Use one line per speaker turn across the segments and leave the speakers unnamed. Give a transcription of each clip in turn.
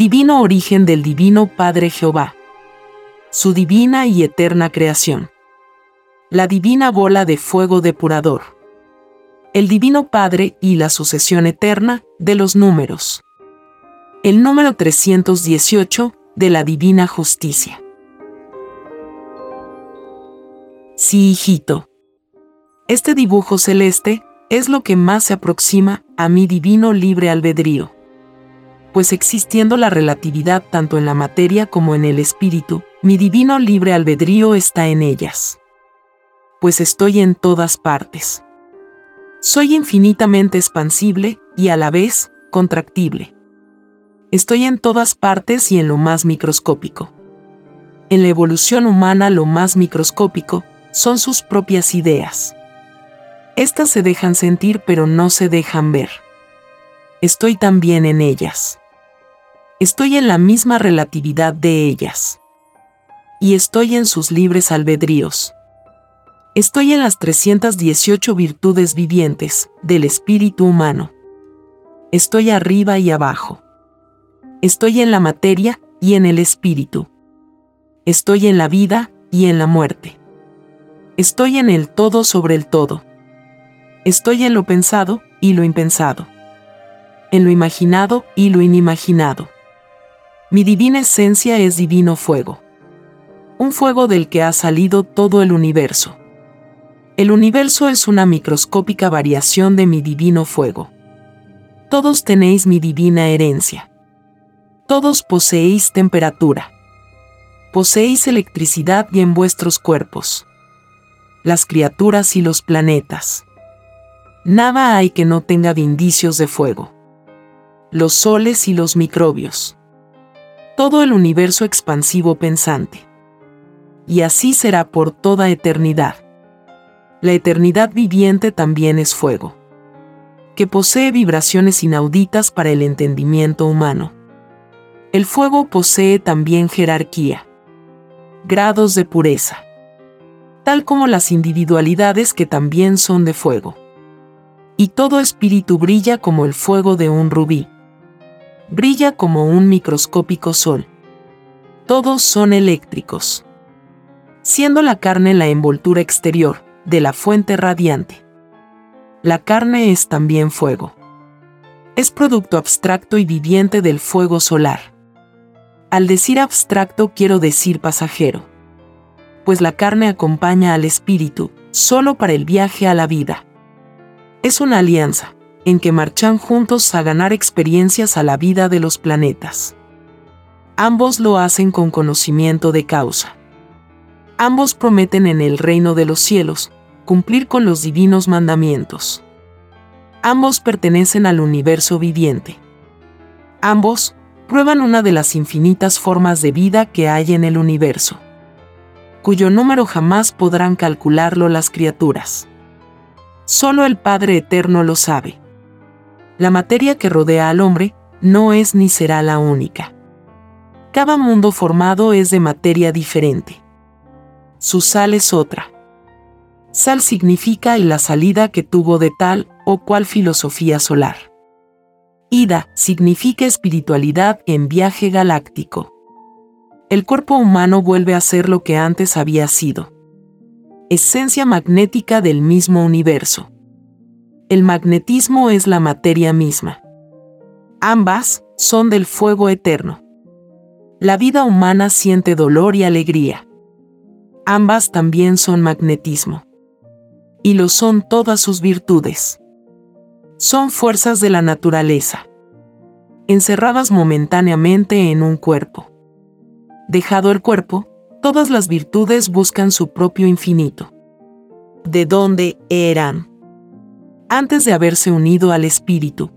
divino origen del Divino Padre Jehová, su divina y eterna creación, la divina bola de fuego depurador, el Divino Padre y la sucesión eterna de los números, el número 318 de la Divina Justicia. Sí, hijito. Este dibujo celeste es lo que más se aproxima a mi divino libre albedrío pues existiendo la relatividad tanto en la materia como en el espíritu, mi divino libre albedrío está en ellas. Pues estoy en todas partes. Soy infinitamente expansible y a la vez contractible. Estoy en todas partes y en lo más microscópico. En la evolución humana lo más microscópico son sus propias ideas. Estas se dejan sentir pero no se dejan ver. Estoy también en ellas estoy en la misma relatividad de ellas. Y estoy en sus libres albedríos. Estoy en las 318 virtudes vivientes del espíritu humano. Estoy arriba y abajo. Estoy en la materia y en el espíritu. Estoy en la vida y en la muerte. Estoy en el todo sobre el todo. Estoy en lo pensado y lo impensado. En lo imaginado y lo inimaginado mi divina esencia es divino fuego. Un fuego del que ha salido todo el universo. El universo es una microscópica variación de mi divino fuego. Todos tenéis mi divina herencia. Todos poseéis temperatura. Poseéis electricidad y en vuestros cuerpos. Las criaturas y los planetas. Nada hay que no tenga indicios de fuego. Los soles y los microbios todo el universo expansivo pensante. Y así será por toda eternidad. La eternidad viviente también es fuego, que posee vibraciones inauditas para el entendimiento humano. El fuego posee también jerarquía, grados de pureza, tal como las individualidades que también son de fuego. Y todo espíritu brilla como el fuego de un rubí brilla como un microscópico sol. Todos son eléctricos. Siendo la carne la envoltura exterior de la fuente radiante. La carne es también fuego. Es producto abstracto y viviente del fuego solar. Al decir abstracto quiero decir pasajero. Pues la carne acompaña al espíritu solo para el viaje a la vida. Es una alianza, en que marchan juntos a ganar experiencias a la vida de los planetas. Ambos lo hacen con conocimiento de causa. Ambos prometen en el reino de los cielos cumplir con los divinos mandamientos. Ambos pertenecen al universo viviente. Ambos prueban una de las infinitas formas de vida que hay en el universo, cuyo número jamás podrán calcularlo las criaturas. Solo el Padre Eterno lo sabe la materia que rodea al hombre no es ni será la única. Cada mundo formado es de materia diferente. Su sal es otra. Sal significa la salida que tuvo de tal o cual filosofía solar. Ida significa espiritualidad en viaje galáctico. El cuerpo humano vuelve a ser lo que antes había sido. Esencia magnética del mismo universo el magnetismo es la materia misma. Ambas son del fuego eterno. la vida humana siente dolor y alegría. Ambas también son magnetismo. Y lo son todas sus virtudes. Son fuerzas de la naturaleza. Encerradas momentáneamente en un cuerpo. Dejado el cuerpo, todas las virtudes buscan su propio infinito. ¿De dónde eran? Antes de haberse unido al espíritu.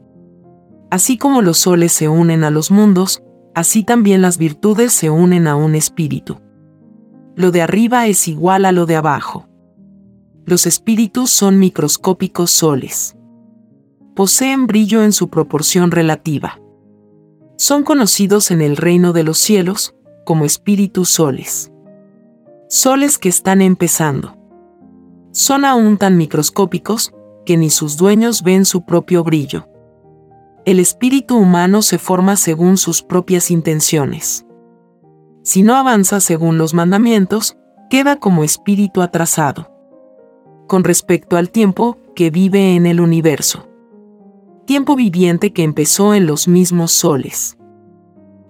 Así como los soles se unen a los mundos, así también las virtudes se unen a un espíritu. Lo de arriba es igual a lo de abajo. Los espíritus son microscópicos soles. Poseen brillo en su proporción relativa. Son conocidos en el reino de los cielos como espíritus soles. Soles que están empezando. Son aún tan microscópicos que ni sus dueños ven su propio brillo. El espíritu humano se forma según sus propias intenciones. Si no avanza según los mandamientos, queda como espíritu atrasado. Con respecto al tiempo que vive en el universo. Tiempo viviente que empezó en los mismos soles.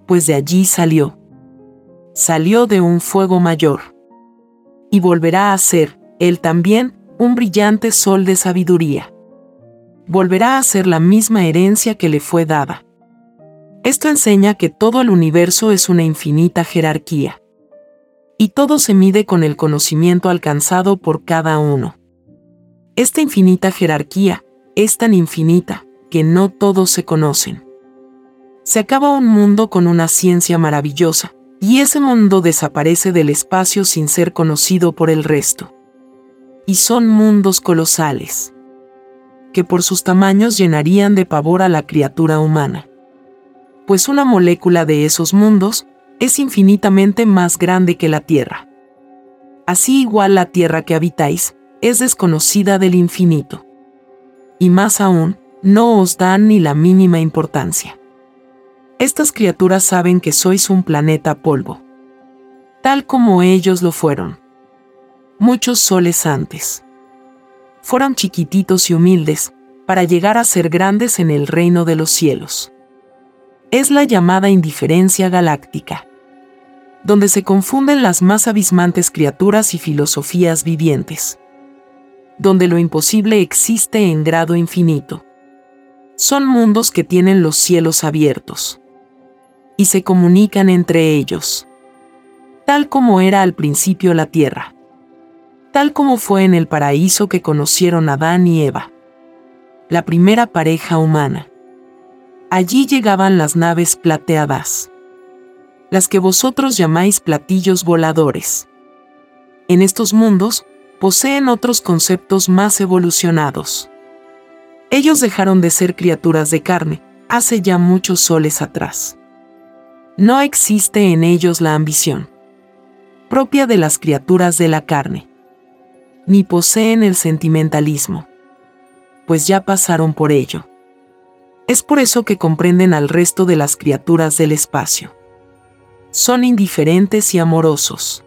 Pues de allí salió. Salió de un fuego mayor. Y volverá a ser, él también, un brillante sol de sabiduría. Volverá a ser la misma herencia que le fue dada. Esto enseña que todo el universo es una infinita jerarquía. Y todo se mide con el conocimiento alcanzado por cada uno. Esta infinita jerarquía es tan infinita que no todos se conocen. Se acaba un mundo con una ciencia maravillosa, y ese mundo desaparece del espacio sin ser conocido por el resto. Y son mundos colosales, que por sus tamaños llenarían de pavor a la criatura humana pues una molécula de esos mundos es infinitamente más grande que la Tierra. Así igual la Tierra que habitáis es desconocida del infinito. Y más aún, no os dan ni la mínima importancia. Estas criaturas saben que sois un planeta polvo. Tal como ellos lo fueron. Muchos soles antes. Fueron chiquititos y humildes, para llegar a ser grandes en el reino de los cielos es la llamada indiferencia galáctica, donde se confunden las más abismantes criaturas y filosofías vivientes, donde lo imposible existe en grado infinito. Son mundos que tienen los cielos abiertos y se comunican entre ellos, tal como era al principio la tierra, tal como fue en el paraíso que conocieron Adán y Eva, la primera pareja humana. Allí llegaban las naves plateadas, las que vosotros llamáis platillos voladores. En estos mundos, poseen otros conceptos más evolucionados. Ellos dejaron de ser criaturas de carne, hace ya muchos soles atrás. No existe en ellos la ambición, propia de las criaturas de la carne, ni poseen el sentimentalismo, pues ya pasaron por ello. Es por eso que comprenden al resto de las criaturas del espacio. Son indiferentes y amorosos.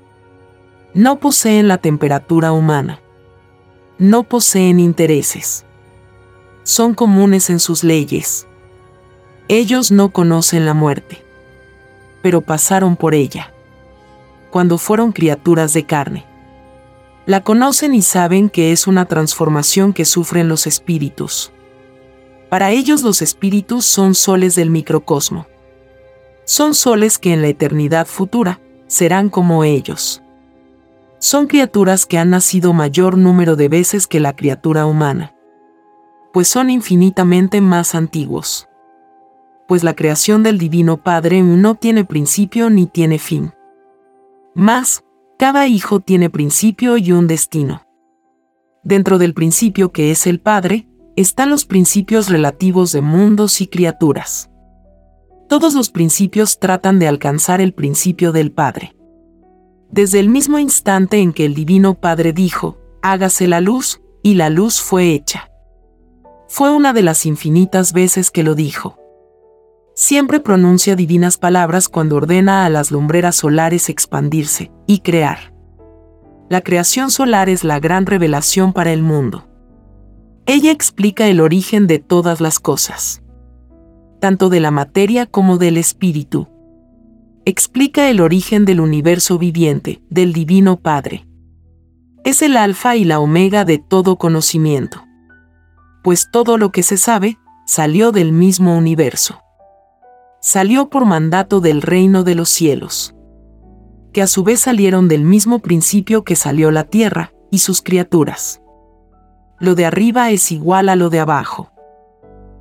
No poseen la temperatura humana. No poseen intereses. Son comunes en sus leyes. Ellos no conocen la muerte. Pero pasaron por ella. Cuando fueron criaturas de carne. La conocen y saben que es una transformación que sufren los espíritus para ellos los espíritus son soles del microcosmo. Son soles que en la eternidad futura serán como ellos. Son criaturas que han nacido mayor número de veces que la criatura humana, pues son infinitamente más antiguos. Pues la creación del Divino Padre no tiene principio ni tiene fin. Más, cada hijo tiene principio y un destino. Dentro del principio que es el Padre, están los principios relativos de mundos y criaturas. Todos los principios tratan de alcanzar el principio del Padre. Desde el mismo instante en que el Divino Padre dijo, hágase la luz, y la luz fue hecha. Fue una de las infinitas veces que lo dijo. Siempre pronuncia divinas palabras cuando ordena a las lumbreras solares expandirse y crear. La creación solar es la gran revelación para el mundo. Ella explica el origen de todas las cosas, tanto de la materia como del espíritu. explica el origen del universo viviente, del Divino Padre. Es el alfa y la omega de todo conocimiento. Pues todo lo que se sabe, salió del mismo universo. Salió por mandato del reino de los cielos. Que a su vez salieron del mismo principio que salió la tierra y sus criaturas. Lo de arriba es igual a lo de abajo.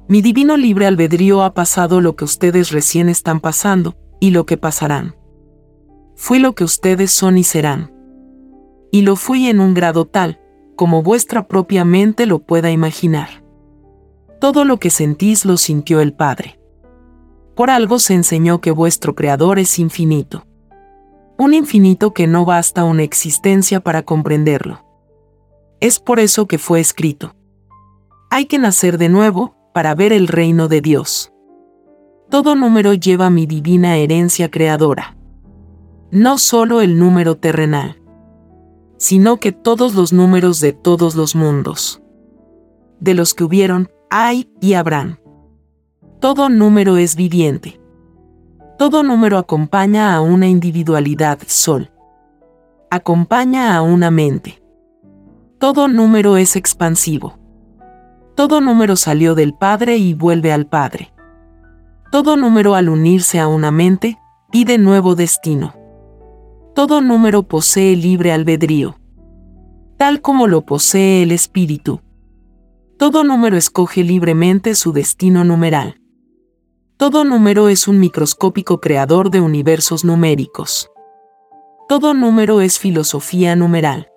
Mi divino libre albedrío ha pasado lo que ustedes recién están pasando, y lo que pasarán. Fui lo que ustedes son y serán. Y lo fui en un grado tal, como vuestra propia mente lo pueda imaginar. Todo lo que sentís lo sintió el Padre. Por algo se enseñó que vuestro Creador es infinito. Un infinito que no basta una existencia para comprenderlo. Es por eso que fue escrito. Hay que nacer de nuevo para ver el reino de Dios. Todo número lleva mi divina herencia creadora. No solo el número terrenal, sino que todos los números de todos los mundos. De los que hubieron, hay y habrán. Todo número es viviente. Todo número acompaña a una individualidad sol. Acompaña a una mente. Todo número es expansivo. Todo número salió del Padre y vuelve al Padre. Todo número al unirse a una mente, pide nuevo destino. Todo número posee libre albedrío, tal como lo posee el espíritu. Todo número escoge libremente su destino numeral. Todo número es un microscópico creador de universos numéricos. Todo número es filosofía numeral.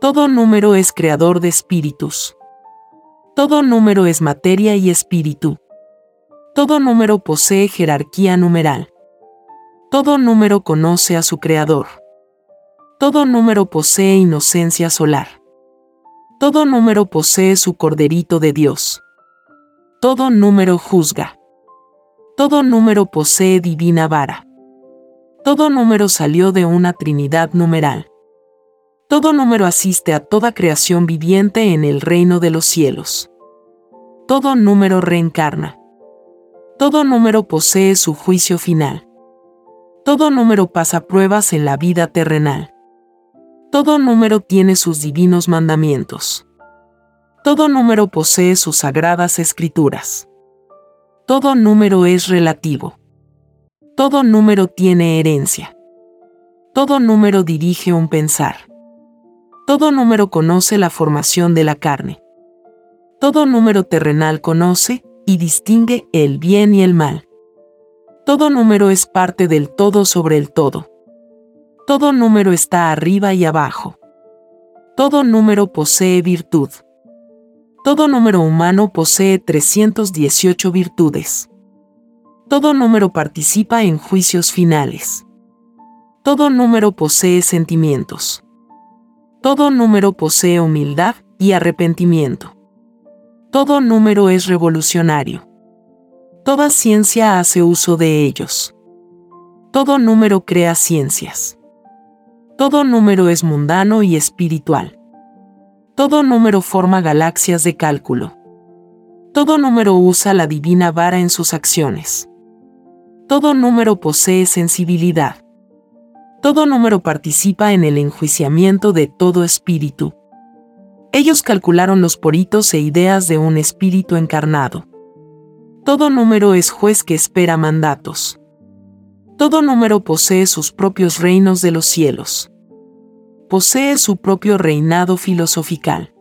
Todo número es creador de espíritus. Todo número es materia y espíritu. Todo número posee jerarquía numeral. Todo número conoce a su creador. Todo número posee inocencia solar. Todo número posee su corderito de Dios. Todo número juzga. Todo número posee divina vara. Todo número salió de una trinidad numeral. Todo número asiste a toda creación viviente en el reino de los cielos. Todo número reencarna. Todo número posee su juicio final. Todo número pasa pruebas en la vida terrenal. Todo número tiene sus divinos mandamientos. Todo número posee sus sagradas escrituras. Todo número es relativo. Todo número tiene herencia. Todo número dirige un pensar. Todo número conoce la formación de la carne. Todo número terrenal conoce, y distingue el bien y el mal. Todo número es parte del todo sobre el todo. Todo número está arriba y abajo. Todo número posee virtud. Todo número humano posee 318 virtudes. Todo número participa en juicios finales. Todo número posee sentimientos. Todo número posee humildad y arrepentimiento. Todo número es revolucionario. Toda ciencia hace uso de ellos. Todo número crea ciencias. Todo número es mundano y espiritual. Todo número forma galaxias de cálculo. Todo número usa la divina vara en sus acciones. Todo número posee sensibilidad. Todo número participa en el enjuiciamiento de todo espíritu. Ellos calcularon los poritos e ideas de un espíritu encarnado. Todo número es juez que espera mandatos. Todo número posee sus propios reinos de los cielos. Posee su propio reinado filosofical.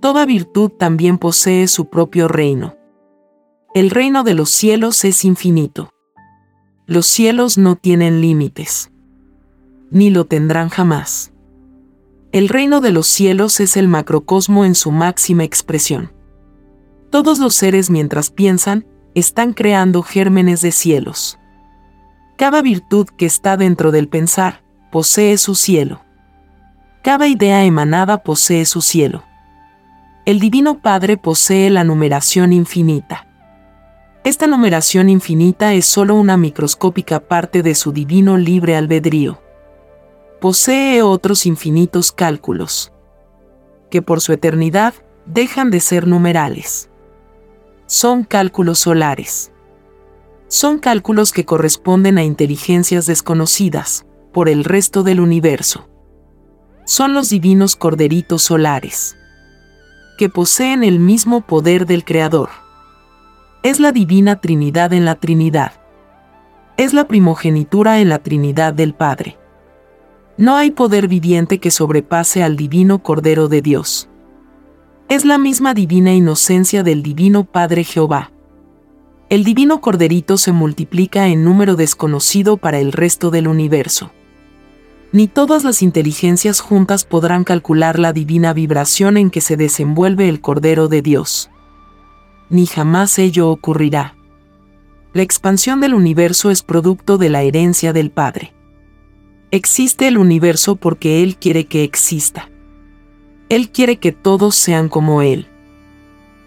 Toda virtud también posee su propio reino. El reino de los cielos es infinito. Los cielos no tienen límites. Ni lo tendrán jamás. El reino de los cielos es el macrocosmo en su máxima expresión. Todos los seres mientras piensan, están creando gérmenes de cielos. Cada virtud que está dentro del pensar, posee su cielo. Cada idea emanada posee su cielo. El Divino Padre posee la numeración infinita. Esta numeración infinita es sólo una microscópica parte de su divino libre albedrío posee otros infinitos cálculos, que por su eternidad dejan de ser numerales. Son cálculos solares. Son cálculos que corresponden a inteligencias desconocidas por el resto del universo. Son los divinos corderitos solares, que poseen el mismo poder del Creador. Es la divina Trinidad en la Trinidad. Es la primogenitura en la Trinidad del Padre. No hay poder viviente que sobrepase al divino Cordero de Dios. Es la misma divina inocencia del divino Padre Jehová. El divino Corderito se multiplica en número desconocido para el resto del universo. Ni todas las inteligencias juntas podrán calcular la divina vibración en que se desenvuelve el Cordero de Dios. Ni jamás ello ocurrirá. La expansión del universo es producto de la herencia del Padre. Existe el universo porque Él quiere que exista. Él quiere que todos sean como Él.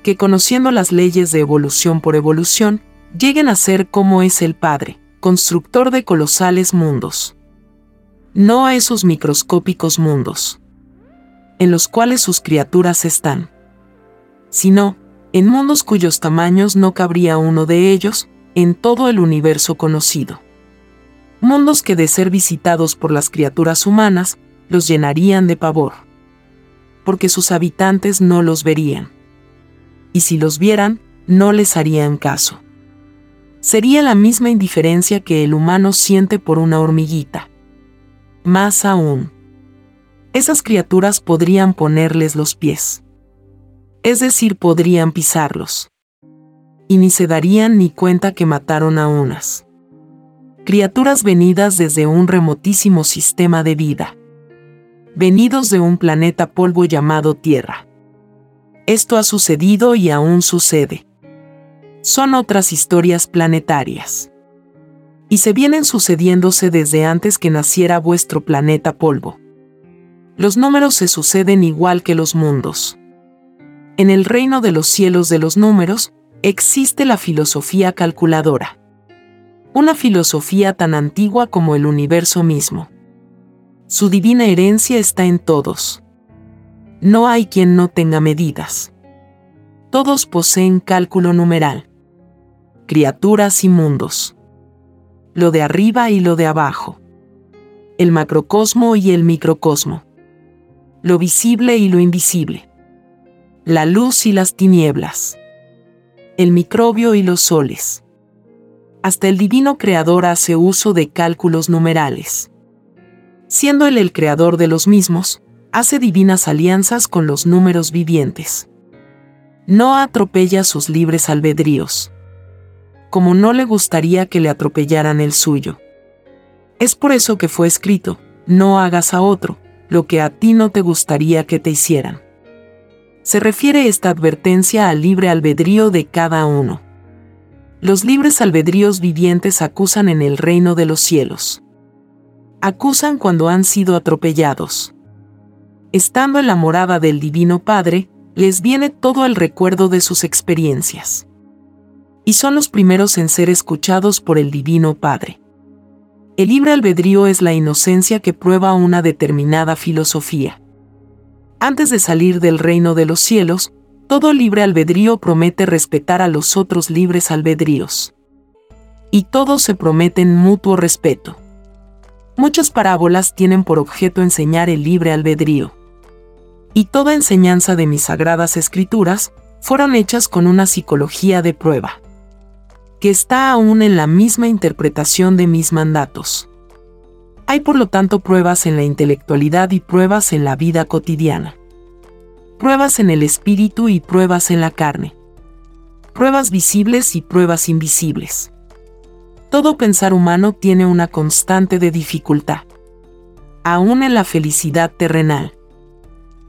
Que conociendo las leyes de evolución por evolución, lleguen a ser como es el Padre, constructor de colosales mundos. No a esos microscópicos mundos, en los cuales sus criaturas están, sino en mundos cuyos tamaños no cabría uno de ellos en todo el universo conocido mundos que de ser visitados por las criaturas humanas, los llenarían de pavor. Porque sus habitantes no los verían. Y si los vieran, no les harían caso. Sería la misma indiferencia que el humano siente por una hormiguita. Más aún, esas criaturas podrían ponerles los pies. Es decir, podrían pisarlos. Y ni se darían ni cuenta que mataron a unas criaturas venidas desde un remotísimo sistema de vida, venidos de un planeta polvo llamado Tierra. Esto ha sucedido y aún sucede. Son otras historias planetarias. Y se vienen sucediéndose desde antes que naciera vuestro planeta polvo. Los números se suceden igual que los mundos. En el reino de los cielos de los números, existe la filosofía calculadora una filosofía tan antigua como el universo mismo. Su divina herencia está en todos. No hay quien no tenga medidas. Todos poseen cálculo numeral. Criaturas y mundos. Lo de arriba y lo de abajo. El macrocosmo y el microcosmo. Lo visible y lo invisible. La luz y las tinieblas. El microbio y los soles hasta el divino creador hace uso de cálculos numerales. Siendo él el creador de los mismos, hace divinas alianzas con los números vivientes. No atropella sus libres albedríos. Como no le gustaría que le atropellaran el suyo. Es por eso que fue escrito, no hagas a otro lo que a ti no te gustaría que te hicieran. Se refiere esta advertencia al libre albedrío de cada uno los libres albedríos vivientes acusan en el reino de los cielos. Acusan cuando han sido atropellados. Estando en la morada del Divino Padre, les viene todo el recuerdo de sus experiencias. Y son los primeros en ser escuchados por el Divino Padre. El libre albedrío es la inocencia que prueba una determinada filosofía. Antes de salir del reino de los cielos, todo libre albedrío promete respetar a los otros libres albedríos. Y todos se prometen mutuo respeto. Muchas parábolas tienen por objeto enseñar el libre albedrío. Y toda enseñanza de mis sagradas escrituras fueron hechas con una psicología de prueba, que está aún en la misma interpretación de mis mandatos. Hay por lo tanto pruebas en la intelectualidad y pruebas en la vida cotidiana pruebas en el espíritu y pruebas en la carne. Pruebas visibles y pruebas invisibles. Todo pensar humano tiene una constante de dificultad. Aún en la felicidad terrenal.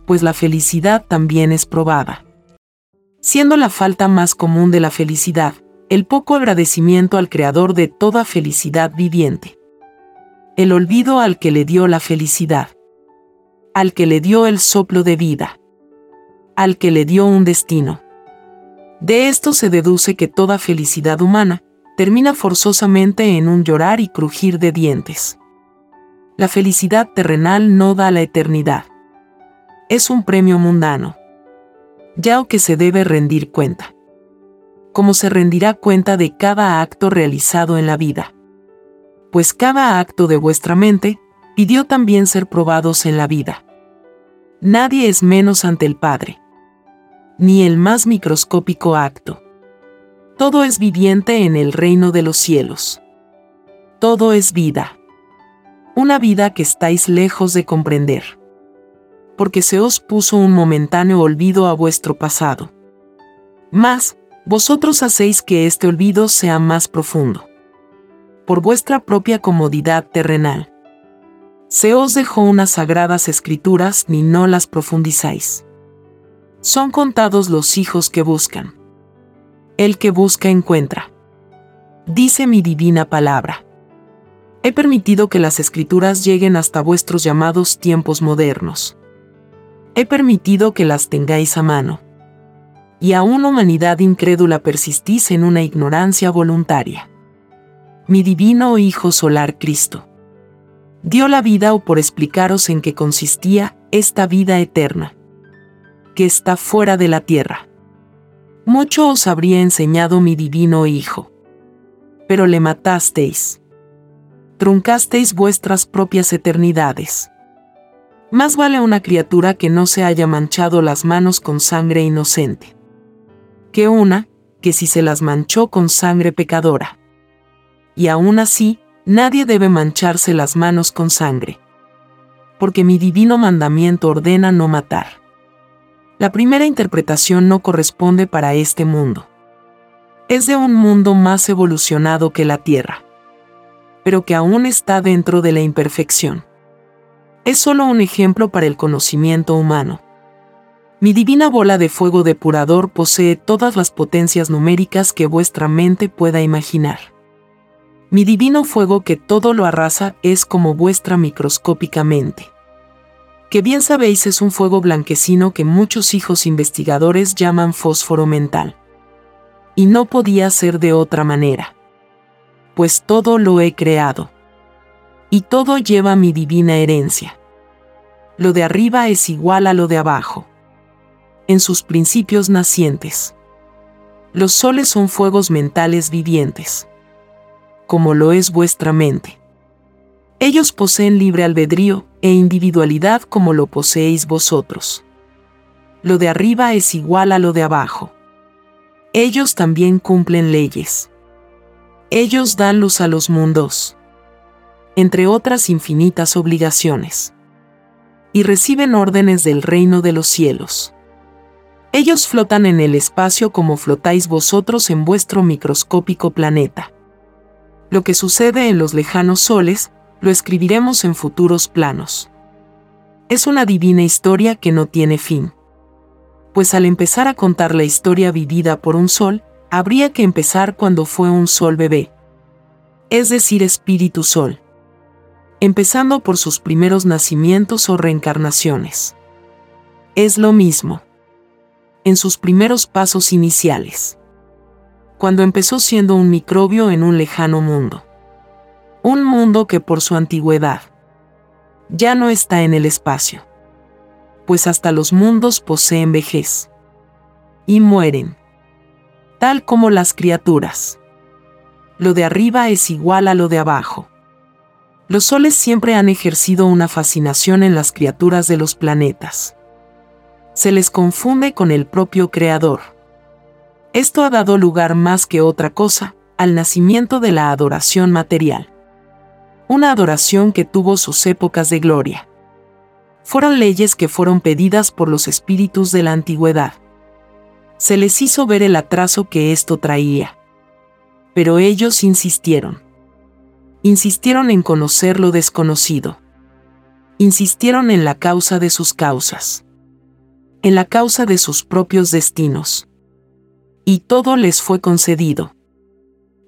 Pues la felicidad también es probada. Siendo la falta más común de la felicidad, el poco agradecimiento al Creador de toda felicidad viviente. El olvido al que le dio la felicidad. Al que le dio el soplo de vida al que le dio un destino. De esto se deduce que toda felicidad humana termina forzosamente en un llorar y crujir de dientes. La felicidad terrenal no da la eternidad. Es un premio mundano. Ya o que se debe rendir cuenta. Como se rendirá cuenta de cada acto realizado en la vida. Pues cada acto de vuestra mente pidió también ser probados en la vida. Nadie es menos ante el Padre, ni el más microscópico acto. Todo es viviente en el reino de los cielos. Todo es vida. Una vida que estáis lejos de comprender. Porque se os puso un momentáneo olvido a vuestro pasado. Mas, vosotros hacéis que este olvido sea más profundo. Por vuestra propia comodidad terrenal. Se os dejó unas sagradas escrituras ni no las profundizáis. Son contados los hijos que buscan. El que busca encuentra. Dice mi divina palabra. He permitido que las escrituras lleguen hasta vuestros llamados tiempos modernos. He permitido que las tengáis a mano y aún humanidad incrédula persistís en una ignorancia voluntaria. Mi divino Hijo Solar Cristo dio la vida o por explicaros en qué consistía esta vida eterna, que está fuera de la tierra. Mucho os habría enseñado mi divino Hijo, pero le matasteis. Truncasteis vuestras propias eternidades. Más vale una criatura que no se haya manchado las manos con sangre inocente que una, que si se las manchó con sangre pecadora. Y aún así, nadie debe mancharse las manos con sangre. Porque mi divino mandamiento ordena no matar. La primera interpretación no corresponde para este mundo. Es de un mundo más evolucionado que la Tierra, pero que aún está dentro de la imperfección. Es solo un ejemplo para el conocimiento humano mi divina bola de fuego depurador posee todas las potencias numéricas que vuestra mente pueda imaginar. Mi divino fuego que todo lo arrasa es como vuestra microscópica mente. Que bien sabéis es un fuego blanquecino que muchos hijos investigadores llaman fósforo mental. Y no podía ser de otra manera. Pues todo lo he creado. Y todo lleva mi divina herencia. Lo de arriba es igual a lo de abajo en sus principios nacientes. Los soles son fuegos mentales vivientes, como lo es vuestra mente. Ellos poseen libre albedrío e individualidad como lo poseéis vosotros. Lo de arriba es igual a lo de abajo. Ellos también cumplen leyes. Ellos dan luz a los mundos, entre otras infinitas obligaciones. Y reciben órdenes del reino de los cielos. Ellos flotan en el espacio como flotáis vosotros en vuestro microscópico planeta. Lo que sucede en los lejanos soles, lo escribiremos en futuros planos. Es una divina historia que no tiene fin. Pues al empezar a contar la historia vivida por un sol, habría que empezar cuando fue un sol bebé. Es decir, espíritu sol. Empezando por sus primeros nacimientos o reencarnaciones. Es lo mismo en sus primeros pasos iniciales. Cuando empezó siendo un microbio en un lejano mundo. Un mundo que por su antigüedad ya no está en el espacio. Pues hasta los mundos poseen vejez. Y mueren. Tal como las criaturas. Lo de arriba es igual a lo de abajo. Los soles siempre han ejercido una fascinación en las criaturas de los planetas se les confunde con el propio Creador. Esto ha dado lugar más que otra cosa al nacimiento de la adoración material. Una adoración que tuvo sus épocas de gloria. Fueron leyes que fueron pedidas por los espíritus de la antigüedad. Se les hizo ver el atraso que esto traía. Pero ellos insistieron. Insistieron en conocer lo desconocido. Insistieron en la causa de sus causas en la causa de sus propios destinos. Y todo les fue concedido.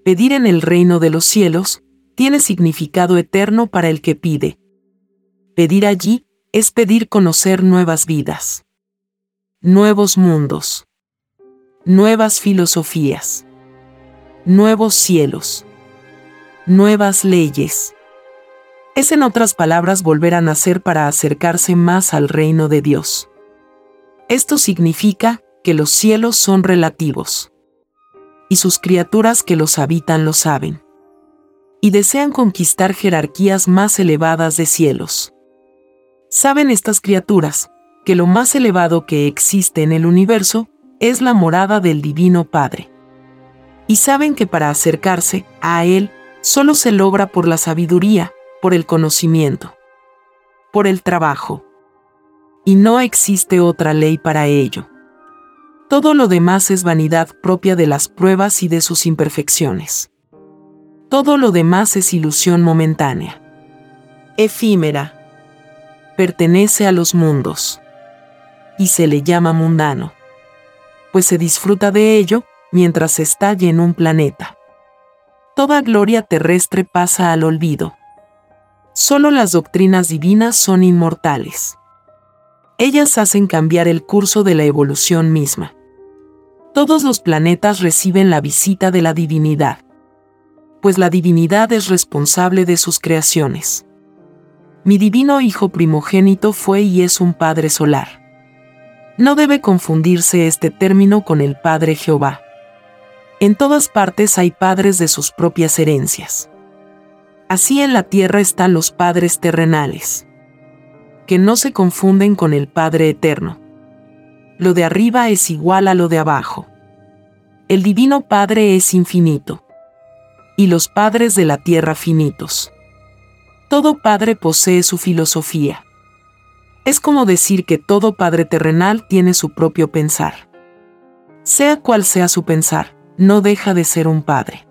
Pedir en el reino de los cielos tiene significado eterno para el que pide. Pedir allí es pedir conocer nuevas vidas, nuevos mundos, nuevas filosofías, nuevos cielos, nuevas leyes. Es en otras palabras volver a nacer para acercarse más al reino de Dios. Esto significa que los cielos son relativos. y sus criaturas que los habitan lo saben. Y desean conquistar jerarquías más elevadas de cielos. Saben estas criaturas, que lo más elevado que existe en el universo es la morada del Divino Padre. Y saben que para acercarse a Él solo se logra por la sabiduría, por el conocimiento, por el trabajo. Y no existe otra ley para ello. Todo lo demás es vanidad propia de las pruebas y de sus imperfecciones. Todo lo demás es ilusión momentánea. Efímera. Pertenece a los mundos. Y se le llama mundano. Pues se disfruta de ello mientras estalle en un planeta. Toda gloria terrestre pasa al olvido. Solo las doctrinas divinas son inmortales. Ellas hacen cambiar el curso de la evolución misma. Todos los planetas reciben la visita de la divinidad, pues la divinidad es responsable de sus creaciones. Mi divino Hijo primogénito fue y es un Padre solar. No debe confundirse este término con el Padre Jehová. En todas partes hay padres de sus propias herencias. Así en la tierra están los padres terrenales, que no se confunden con el Padre eterno lo de arriba es igual a lo de abajo. El Divino Padre es infinito. Y los padres de la tierra finitos. Todo padre posee su filosofía. Es como decir que todo padre terrenal tiene su propio pensar. Sea cual sea su pensar, no deja de ser un padre.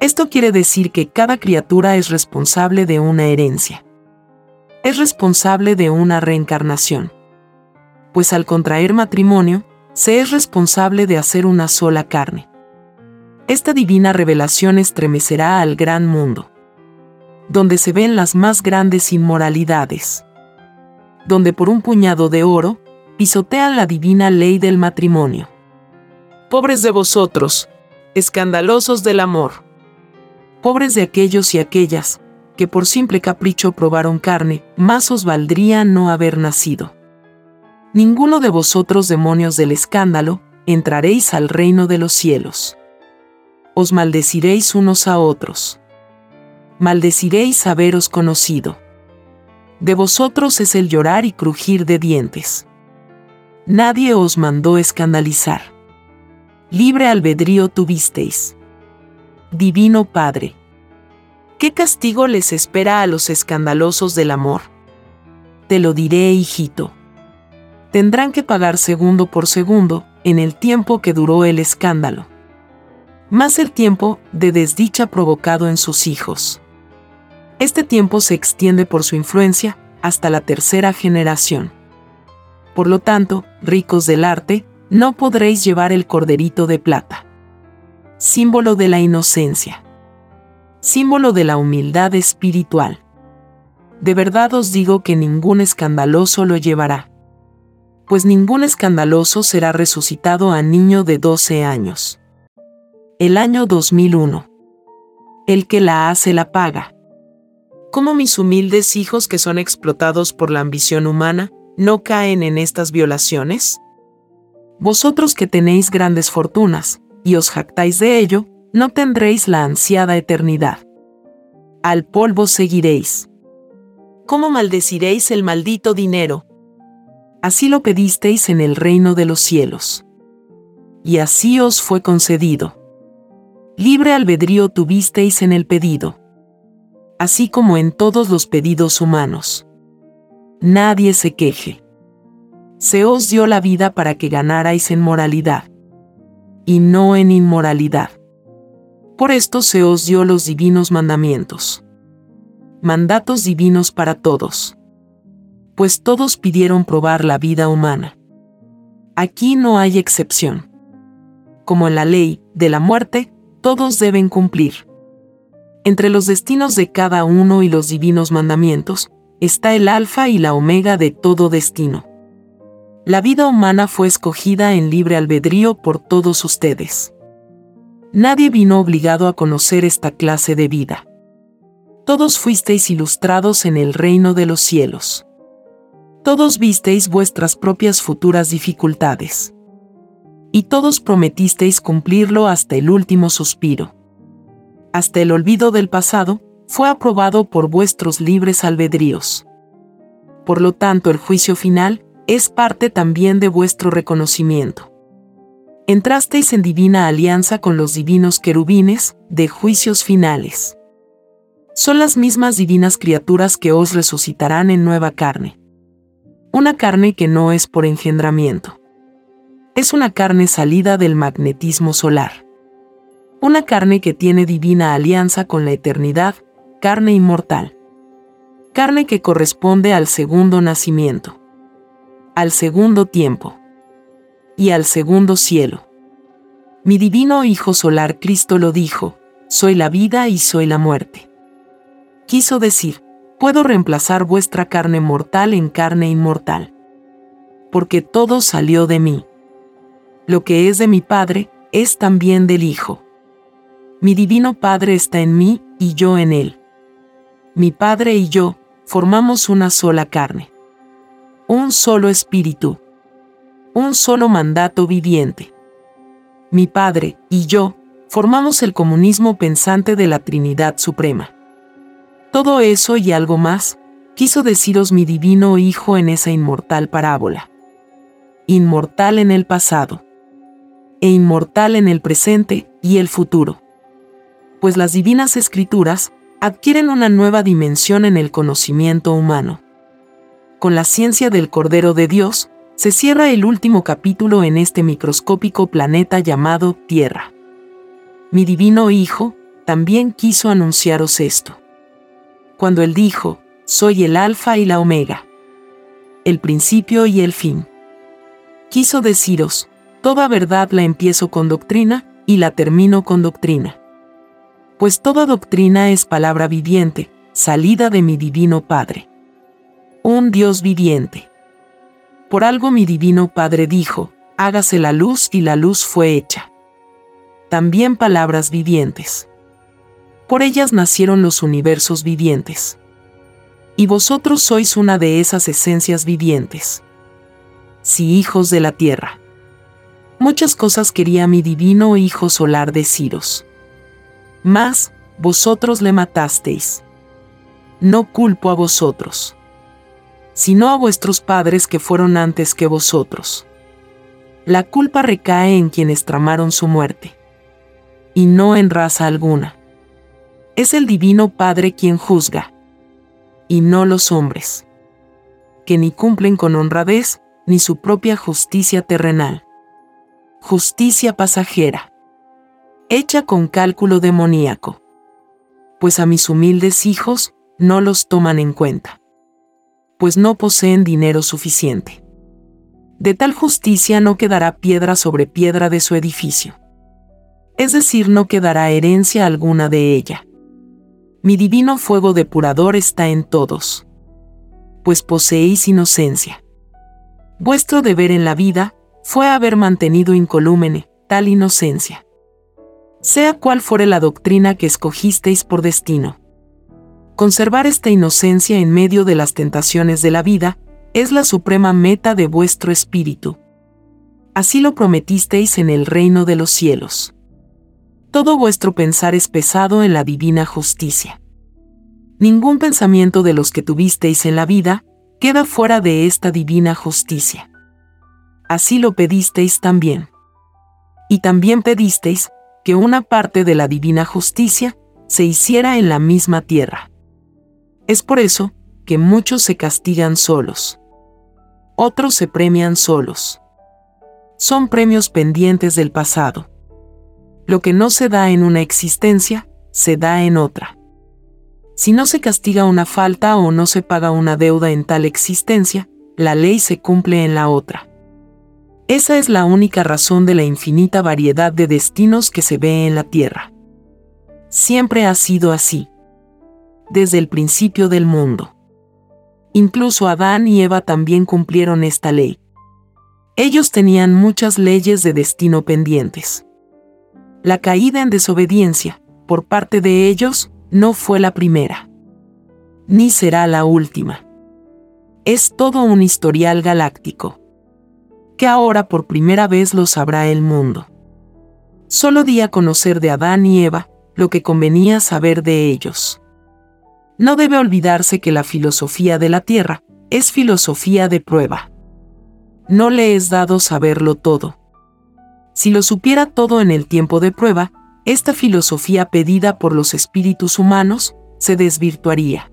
Esto quiere decir que cada criatura es responsable de una herencia. Es responsable de una reencarnación pues al contraer matrimonio, se es responsable de hacer una sola carne. Esta divina revelación estremecerá al gran mundo, donde se ven las más grandes inmoralidades, donde por un puñado de oro pisotean la divina ley del matrimonio. Pobres de vosotros, escandalosos del amor. Pobres de aquellos y aquellas, que por simple capricho probaron carne, más os valdría no haber nacido ninguno de vosotros demonios del escándalo, entraréis al reino de los cielos. Os maldeciréis unos a otros. Maldeciréis haberos conocido. De vosotros es el llorar y crujir de dientes. Nadie os mandó escandalizar. Libre albedrío tuvisteis. Divino Padre. ¿Qué castigo les espera a los escandalosos del amor? Te lo diré, hijito tendrán que pagar segundo por segundo en el tiempo que duró el escándalo. Más el tiempo de desdicha provocado en sus hijos. Este tiempo se extiende por su influencia hasta la tercera generación. Por lo tanto, ricos del arte, no podréis llevar el corderito de plata. Símbolo de la inocencia. Símbolo de la humildad espiritual. De verdad os digo que ningún escandaloso lo llevará pues ningún escandaloso será resucitado a niño de 12 años. El año 2001. El que la hace la paga. ¿Cómo mis humildes hijos que son explotados por la ambición humana no caen en estas violaciones? Vosotros que tenéis grandes fortunas, y os jactáis de ello, no tendréis la ansiada eternidad. Al polvo seguiréis. ¿Cómo maldeciréis el maldito dinero, así lo pedisteis en el reino de los cielos. Y así os fue concedido. Libre albedrío tuvisteis en el pedido, así como en todos los pedidos humanos. Nadie se queje. Se os dio la vida para que ganarais en moralidad, y no en inmoralidad. Por esto se os dio los divinos mandamientos. Mandatos divinos para todos pues todos pidieron probar la vida humana. Aquí no hay excepción. Como en la ley de la muerte, todos deben cumplir. Entre los destinos de cada uno y los divinos mandamientos, está el alfa y la omega de todo destino. La vida humana fue escogida en libre albedrío por todos ustedes. Nadie vino obligado a conocer esta clase de vida. Todos fuisteis ilustrados en el reino de los cielos todos visteis vuestras propias futuras dificultades. y todos prometisteis cumplirlo hasta el último suspiro. Hasta el olvido del pasado, fue aprobado por vuestros libres albedríos. Por lo tanto, el juicio final es parte también de vuestro reconocimiento. Entrasteis en divina alianza con los divinos querubines, de juicios finales. Son las mismas divinas criaturas que os resucitarán en nueva carne. Una carne que no es por engendramiento. Es una carne salida del magnetismo solar. Una carne que tiene divina alianza con la eternidad, carne inmortal. Carne que corresponde al segundo nacimiento. Al segundo tiempo. Y al segundo cielo. Mi divino Hijo Solar Cristo lo dijo, soy la vida y soy la muerte. Quiso decir, puedo reemplazar vuestra carne mortal en carne inmortal. Porque todo salió de mí. Lo que es de mi Padre, es también del Hijo mi divino Padre está en mí y yo en Él. Mi Padre y yo formamos una sola carne. Un solo espíritu. Un solo mandato viviente. Mi Padre y yo formamos el comunismo pensante de la Trinidad Suprema. Todo eso y algo más, quiso deciros mi divino Hijo en esa inmortal parábola. Inmortal en el pasado. E inmortal en el presente y el futuro pues las divinas escrituras adquieren una nueva dimensión en el conocimiento humano. Con la ciencia del Cordero de Dios, se cierra el último capítulo en este microscópico planeta llamado Tierra. Mi divino Hijo también quiso anunciaros esto. Cuando Él dijo, soy el Alfa y la Omega, el principio y el fin. Quiso deciros, toda verdad la empiezo con doctrina y la termino con doctrina pues toda doctrina es palabra viviente, salida de mi divino Padre. Un Dios viviente. Por algo mi divino Padre dijo, hágase la luz y la luz fue hecha. También palabras vivientes. Por ellas nacieron los universos vivientes. Y vosotros sois una de esas esencias vivientes. Sí, hijos de la tierra. Muchas cosas quería mi divino Hijo Solar deciros mas vosotros le matasteis. No culpo a vosotros, sino a vuestros padres que fueron antes que vosotros. La culpa recae en quienes tramaron su muerte, y no en raza alguna. Es el Divino Padre quien juzga, y no los hombres, que ni cumplen con honradez ni su propia justicia terrenal. Justicia pasajera hecha con cálculo demoníaco. Pues a mis humildes hijos no los toman en cuenta. Pues no poseen dinero suficiente. De tal justicia no quedará piedra sobre piedra de su edificio. Es decir, no quedará herencia alguna de ella. Mi divino fuego depurador está en todos. Pues poseéis inocencia. Vuestro deber en la vida fue haber mantenido incolúmene tal inocencia sea cual fuere la doctrina que escogisteis por destino. Conservar esta inocencia en medio de las tentaciones de la vida es la suprema meta de vuestro espíritu. Así lo prometisteis en el reino de los cielos. Todo vuestro pensar es pesado en la divina justicia. Ningún pensamiento de los que tuvisteis en la vida queda fuera de esta divina justicia. Así lo pedisteis también. Y también pedisteis que una parte de la divina justicia se hiciera en la misma tierra. Es por eso que muchos se castigan solos. Otros se premian solos. Son premios pendientes del pasado. Lo que no se da en una existencia, se da en otra. Si no se castiga una falta o no se paga una deuda en tal existencia, la ley se cumple en la otra. Esa es la única razón de la infinita variedad de destinos que se ve en la Tierra. Siempre ha sido así. Desde el principio del mundo. Incluso Adán y Eva también cumplieron esta ley. Ellos tenían muchas leyes de destino pendientes. La caída en desobediencia, por parte de ellos, no fue la primera. Ni será la última. Es todo un historial galáctico que ahora por primera vez lo sabrá el mundo. Solo di a conocer de Adán y Eva lo que convenía saber de ellos. No debe olvidarse que la filosofía de la Tierra es filosofía de prueba. No le es dado saberlo todo. Si lo supiera todo en el tiempo de prueba, esta filosofía pedida por los espíritus humanos se desvirtuaría.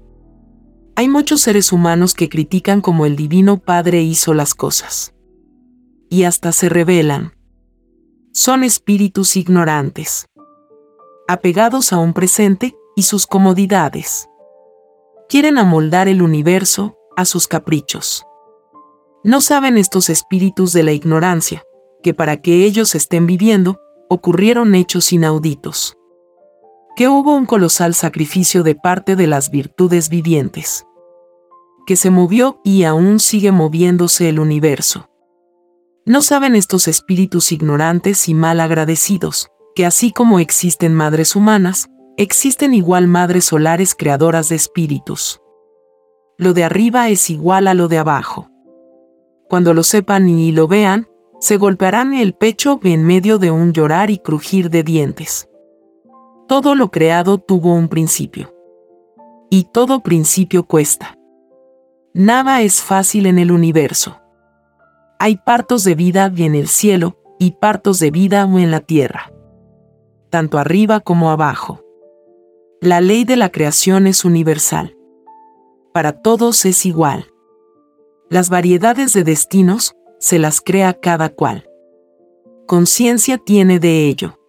Hay muchos seres humanos que critican como el Divino Padre hizo las cosas. Y hasta se rebelan. Son espíritus ignorantes. Apegados a un presente y sus comodidades. Quieren amoldar el universo a sus caprichos. No saben estos espíritus de la ignorancia, que para que ellos estén viviendo, ocurrieron hechos inauditos que hubo un colosal sacrificio de parte de las virtudes vivientes, que se movió y aún sigue moviéndose el universo. No saben estos espíritus ignorantes y mal agradecidos, que así como existen madres humanas, existen igual madres solares creadoras de espíritus. Lo de arriba es igual a lo de abajo. Cuando lo sepan y lo vean, se golpearán el pecho en medio de un llorar y crujir de dientes. Todo lo creado tuvo un principio. Y todo principio cuesta. Nada es fácil en el universo. Hay partos de vida en el cielo y partos de vida en la tierra. Tanto arriba como abajo. La ley de la creación es universal. Para todos es igual. Las variedades de destinos se las crea cada cual. Conciencia tiene de ello.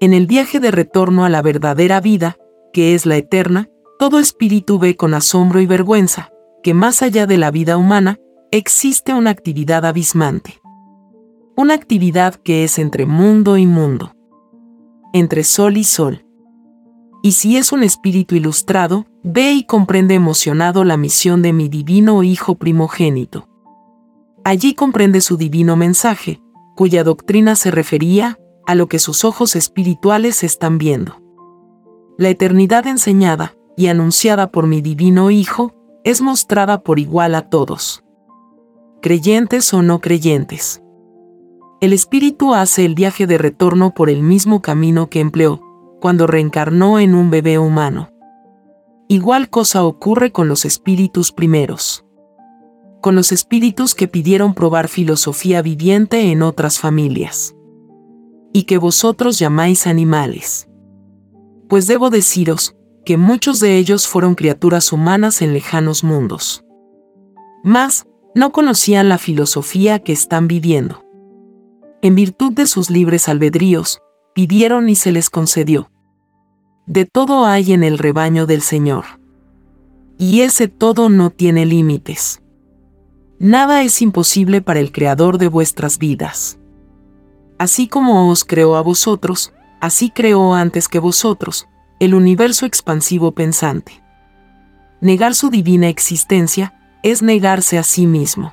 En el viaje de retorno a la verdadera vida, que es la eterna, todo espíritu ve con asombro y vergüenza que más allá de la vida humana existe una actividad abismante. Una actividad que es entre mundo y mundo. Entre sol y sol. Y si es un espíritu ilustrado, ve y comprende emocionado la misión de mi divino Hijo primogénito. Allí comprende su divino mensaje, cuya doctrina se refería a lo que sus ojos espirituales están viendo. La eternidad enseñada y anunciada por mi divino Hijo es mostrada por igual a todos. Creyentes o no creyentes. El espíritu hace el viaje de retorno por el mismo camino que empleó cuando reencarnó en un bebé humano. Igual cosa ocurre con los espíritus primeros. Con los espíritus que pidieron probar filosofía viviente en otras familias y que vosotros llamáis animales. Pues debo deciros que muchos de ellos fueron criaturas humanas en lejanos mundos. Mas, no conocían la filosofía que están viviendo. En virtud de sus libres albedríos, pidieron y se les concedió. De todo hay en el rebaño del Señor. Y ese todo no tiene límites. Nada es imposible para el Creador de vuestras vidas. Así como os creó a vosotros, así creó antes que vosotros, el universo expansivo pensante. Negar su divina existencia es negarse a sí mismo.